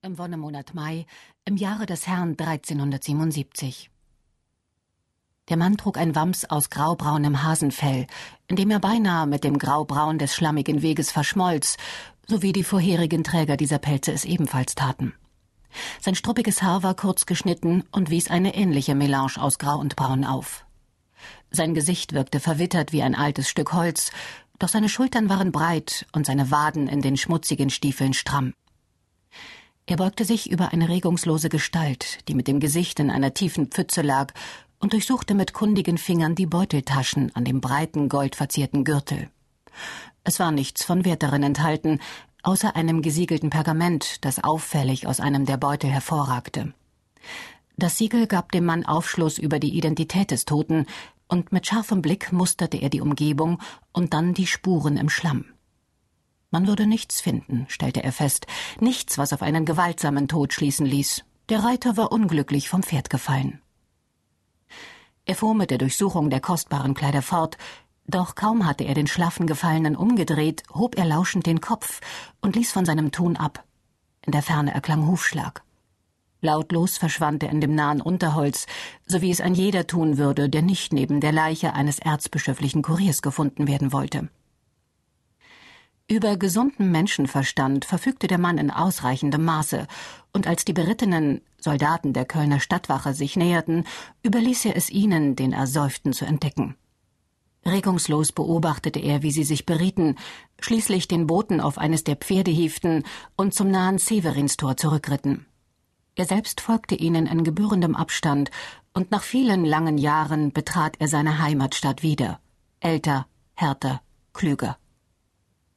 Im Wonnemonat Mai im Jahre des Herrn 1377. Der Mann trug ein Wams aus graubraunem Hasenfell, in dem er beinahe mit dem Graubraun des schlammigen Weges verschmolz, so wie die vorherigen Träger dieser Pelze es ebenfalls taten. Sein struppiges Haar war kurz geschnitten und wies eine ähnliche Melange aus Grau und Braun auf. Sein Gesicht wirkte verwittert wie ein altes Stück Holz, doch seine Schultern waren breit und seine Waden in den schmutzigen Stiefeln stramm. Er beugte sich über eine regungslose Gestalt, die mit dem Gesicht in einer tiefen Pfütze lag, und durchsuchte mit kundigen Fingern die Beuteltaschen an dem breiten, goldverzierten Gürtel. Es war nichts von Wert darin enthalten, außer einem gesiegelten Pergament, das auffällig aus einem der Beutel hervorragte. Das Siegel gab dem Mann Aufschluss über die Identität des Toten, und mit scharfem Blick musterte er die Umgebung und dann die Spuren im Schlamm. Man würde nichts finden, stellte er fest, nichts, was auf einen gewaltsamen Tod schließen ließ. Der Reiter war unglücklich vom Pferd gefallen. Er fuhr mit der Durchsuchung der kostbaren Kleider fort, doch kaum hatte er den schlaffen Gefallenen umgedreht, hob er lauschend den Kopf und ließ von seinem Tun ab. In der Ferne erklang Hufschlag. Lautlos verschwand er in dem nahen Unterholz, so wie es ein jeder tun würde, der nicht neben der Leiche eines erzbischöflichen Kuriers gefunden werden wollte. Über gesunden Menschenverstand verfügte der Mann in ausreichendem Maße, und als die berittenen Soldaten der Kölner Stadtwache sich näherten, überließ er es ihnen, den Ersäuften zu entdecken. Regungslos beobachtete er, wie sie sich berieten, schließlich den Boten auf eines der Pferde hieften und zum nahen Severinstor zurückritten. Er selbst folgte ihnen in gebührendem Abstand, und nach vielen langen Jahren betrat er seine Heimatstadt wieder, älter, härter, klüger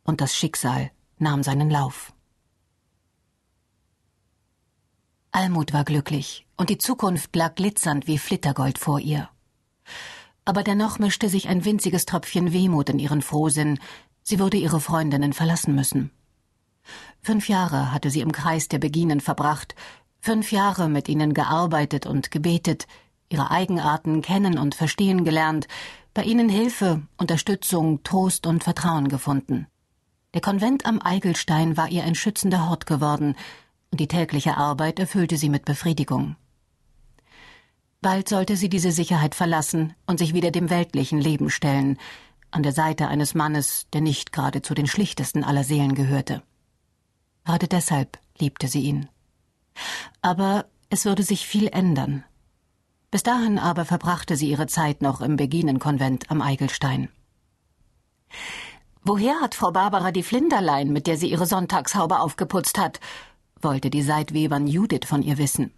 und das Schicksal nahm seinen Lauf. Almut war glücklich, und die Zukunft lag glitzernd wie Flittergold vor ihr. Aber dennoch mischte sich ein winziges Tröpfchen Wehmut in ihren Frohsinn, sie würde ihre Freundinnen verlassen müssen. Fünf Jahre hatte sie im Kreis der Beginen verbracht, fünf Jahre mit ihnen gearbeitet und gebetet, ihre Eigenarten kennen und verstehen gelernt, bei ihnen Hilfe, Unterstützung, Trost und Vertrauen gefunden. Der Konvent am Eigelstein war ihr ein schützender Hort geworden, und die tägliche Arbeit erfüllte sie mit Befriedigung. Bald sollte sie diese Sicherheit verlassen und sich wieder dem weltlichen Leben stellen, an der Seite eines Mannes, der nicht gerade zu den schlichtesten aller Seelen gehörte. Gerade deshalb liebte sie ihn. Aber es würde sich viel ändern. Bis dahin aber verbrachte sie ihre Zeit noch im Beginenkonvent am Eigelstein. Woher hat Frau Barbara die Flinderlein, mit der sie ihre Sonntagshaube aufgeputzt hat? wollte die Seitwebern Judith von ihr wissen.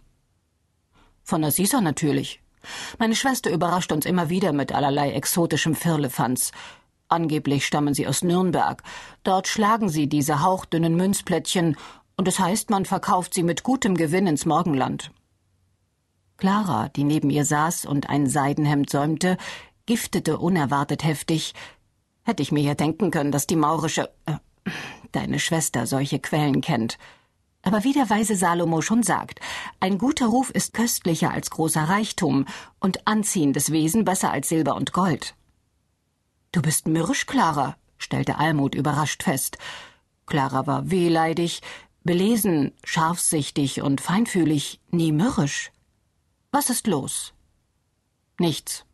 Von Assisa natürlich. Meine Schwester überrascht uns immer wieder mit allerlei exotischem Firlefanz. Angeblich stammen sie aus Nürnberg. Dort schlagen sie diese hauchdünnen Münzplättchen, und es heißt, man verkauft sie mit gutem Gewinn ins Morgenland. Clara, die neben ihr saß und ein Seidenhemd säumte, giftete unerwartet heftig, Hätte ich mir ja denken können, dass die maurische äh, deine Schwester solche Quellen kennt. Aber wie der weise Salomo schon sagt, ein guter Ruf ist köstlicher als großer Reichtum und anziehendes Wesen besser als Silber und Gold. Du bist mürrisch, Clara, stellte Almut überrascht fest. Clara war wehleidig, belesen, scharfsichtig und feinfühlig, nie mürrisch. Was ist los? Nichts.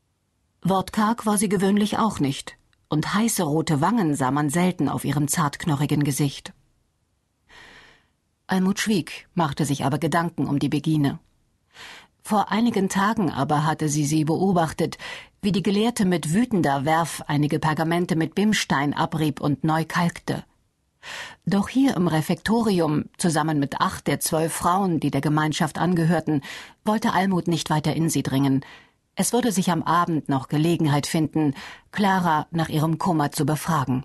Wortkarg war sie gewöhnlich auch nicht und heiße rote Wangen sah man selten auf ihrem zartknorrigen Gesicht. Almut schwieg, machte sich aber Gedanken um die Begine. Vor einigen Tagen aber hatte sie sie beobachtet, wie die Gelehrte mit wütender Werf einige Pergamente mit Bimstein abrieb und neu kalkte. Doch hier im Refektorium, zusammen mit acht der zwölf Frauen, die der Gemeinschaft angehörten, wollte Almut nicht weiter in sie dringen, es würde sich am Abend noch Gelegenheit finden, Clara nach ihrem Kummer zu befragen.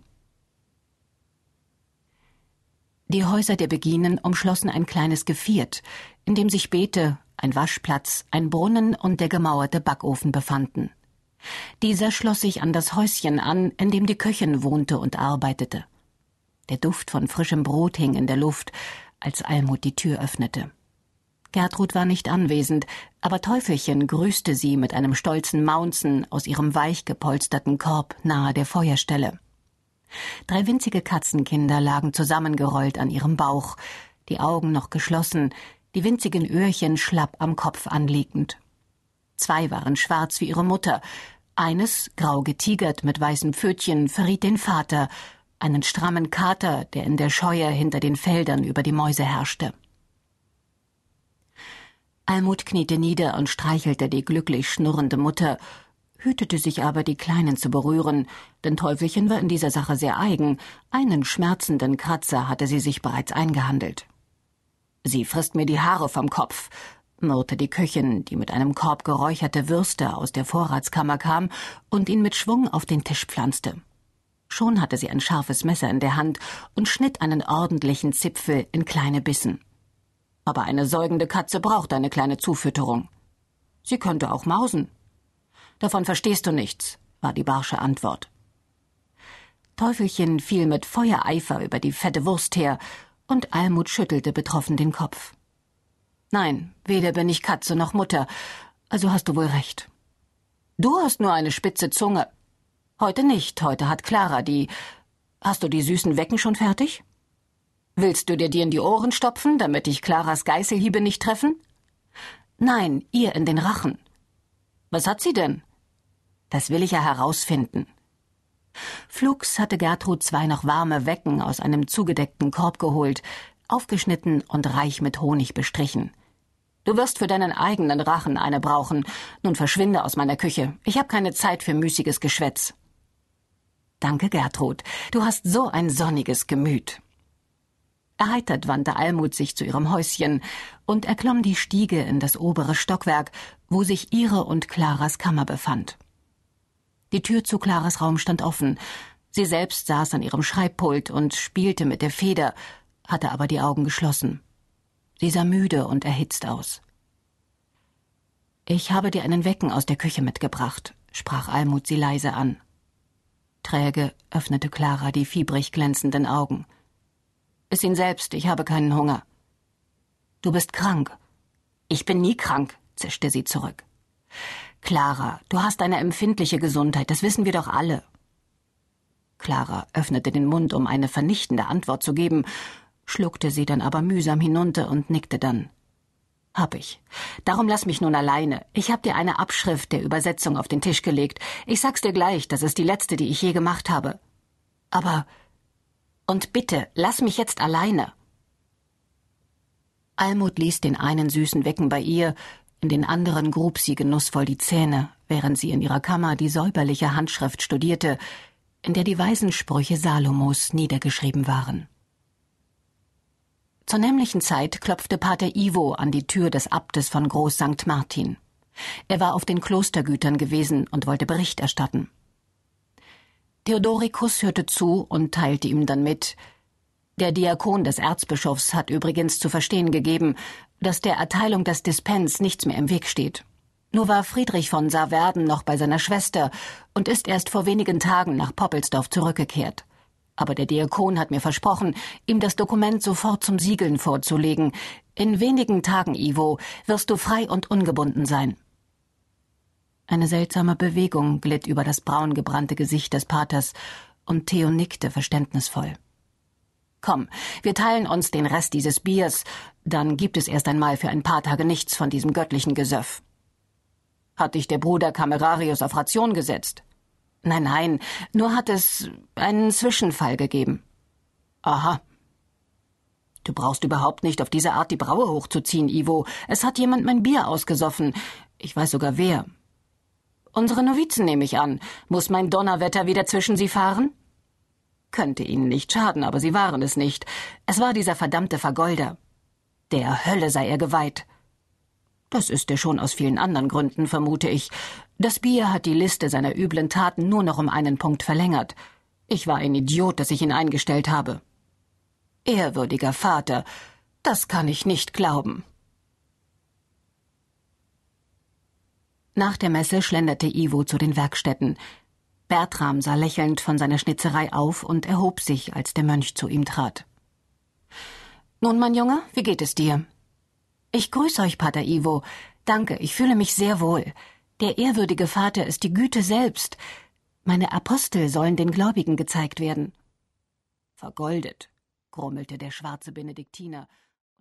Die Häuser der Beginen umschlossen ein kleines Geviert, in dem sich Beete, ein Waschplatz, ein Brunnen und der gemauerte Backofen befanden. Dieser schloss sich an das Häuschen an, in dem die Köchin wohnte und arbeitete. Der Duft von frischem Brot hing in der Luft, als Almut die Tür öffnete. Gertrud war nicht anwesend, aber Teufelchen grüßte sie mit einem stolzen Maunzen aus ihrem weich gepolsterten Korb nahe der Feuerstelle. Drei winzige Katzenkinder lagen zusammengerollt an ihrem Bauch, die Augen noch geschlossen, die winzigen Öhrchen schlapp am Kopf anliegend. Zwei waren schwarz wie ihre Mutter, eines, grau getigert mit weißen Pfötchen, verriet den Vater, einen strammen Kater, der in der Scheue hinter den Feldern über die Mäuse herrschte. Almut kniete nieder und streichelte die glücklich schnurrende Mutter, hütete sich aber, die Kleinen zu berühren, denn Teufelchen war in dieser Sache sehr eigen, einen schmerzenden Kratzer hatte sie sich bereits eingehandelt. Sie frisst mir die Haare vom Kopf, murrte die Köchin, die mit einem Korb geräucherte Würste aus der Vorratskammer kam und ihn mit Schwung auf den Tisch pflanzte. Schon hatte sie ein scharfes Messer in der Hand und schnitt einen ordentlichen Zipfel in kleine Bissen. Aber eine säugende Katze braucht eine kleine Zufütterung. Sie könnte auch mausen. Davon verstehst du nichts, war die barsche Antwort. Teufelchen fiel mit Feuereifer über die fette Wurst her, und Almut schüttelte betroffen den Kopf. Nein, weder bin ich Katze noch Mutter, also hast du wohl recht. Du hast nur eine spitze Zunge. Heute nicht, heute hat Clara die. Hast du die süßen Wecken schon fertig? Willst du dir die in die Ohren stopfen, damit dich Claras Geißelhiebe nicht treffen? Nein, ihr in den Rachen. Was hat sie denn? Das will ich ja herausfinden. Flugs hatte Gertrud zwei noch warme Wecken aus einem zugedeckten Korb geholt, aufgeschnitten und reich mit Honig bestrichen. Du wirst für deinen eigenen Rachen eine brauchen. Nun verschwinde aus meiner Küche. Ich habe keine Zeit für müßiges Geschwätz. Danke, Gertrud. Du hast so ein sonniges Gemüt. Erheitert wandte Almut sich zu ihrem Häuschen und erklomm die Stiege in das obere Stockwerk, wo sich ihre und Claras Kammer befand. Die Tür zu Claras Raum stand offen. Sie selbst saß an ihrem Schreibpult und spielte mit der Feder, hatte aber die Augen geschlossen. Sie sah müde und erhitzt aus. Ich habe dir einen Wecken aus der Küche mitgebracht, sprach Almut sie leise an. Träge öffnete Clara die fiebrig glänzenden Augen. Iss ihn selbst, ich habe keinen Hunger. Du bist krank. Ich bin nie krank, zischte sie zurück. Clara, du hast eine empfindliche Gesundheit, das wissen wir doch alle. Clara öffnete den Mund, um eine vernichtende Antwort zu geben, schluckte sie dann aber mühsam hinunter und nickte dann. Hab ich. Darum lass mich nun alleine. Ich hab dir eine Abschrift der Übersetzung auf den Tisch gelegt. Ich sag's dir gleich, das ist die letzte, die ich je gemacht habe. Aber. Und bitte, lass mich jetzt alleine. Almut ließ den einen süßen Wecken bei ihr, in den anderen grub sie genussvoll die Zähne, während sie in ihrer Kammer die säuberliche Handschrift studierte, in der die weisen Sprüche Salomos niedergeschrieben waren. Zur nämlichen Zeit klopfte Pater Ivo an die Tür des Abtes von Groß St. Martin. Er war auf den Klostergütern gewesen und wollte Bericht erstatten. Theodoricus hörte zu und teilte ihm dann mit, der Diakon des Erzbischofs hat übrigens zu verstehen gegeben, dass der Erteilung des Dispens nichts mehr im Weg steht. Nur war Friedrich von Saarwerden noch bei seiner Schwester und ist erst vor wenigen Tagen nach Poppelsdorf zurückgekehrt aber der Diakon hat mir versprochen, ihm das Dokument sofort zum Siegeln vorzulegen. In wenigen Tagen, Ivo, wirst du frei und ungebunden sein. Eine seltsame Bewegung glitt über das braungebrannte Gesicht des Paters, und Theo nickte verständnisvoll. Komm, wir teilen uns den Rest dieses Biers, dann gibt es erst einmal für ein paar Tage nichts von diesem göttlichen Gesöff. Hat dich der Bruder Camerarius auf Ration gesetzt? Nein, nein, nur hat es einen Zwischenfall gegeben. Aha. Du brauchst überhaupt nicht auf diese Art die Braue hochzuziehen, Ivo. Es hat jemand mein Bier ausgesoffen. Ich weiß sogar wer. Unsere Novizen nehme ich an. Muss mein Donnerwetter wieder zwischen sie fahren? Könnte ihnen nicht schaden, aber sie waren es nicht. Es war dieser verdammte Vergolder. Der Hölle sei er geweiht. Das ist er schon aus vielen anderen Gründen, vermute ich. Das Bier hat die Liste seiner üblen Taten nur noch um einen Punkt verlängert. Ich war ein Idiot, dass ich ihn eingestellt habe. Ehrwürdiger Vater, das kann ich nicht glauben. Nach der Messe schlenderte Ivo zu den Werkstätten. Bertram sah lächelnd von seiner Schnitzerei auf und erhob sich, als der Mönch zu ihm trat. Nun, mein Junge, wie geht es dir? Ich grüße euch, Pater Ivo. Danke, ich fühle mich sehr wohl. Der ehrwürdige Vater ist die Güte selbst. Meine Apostel sollen den Gläubigen gezeigt werden. Vergoldet, grummelte der schwarze Benediktiner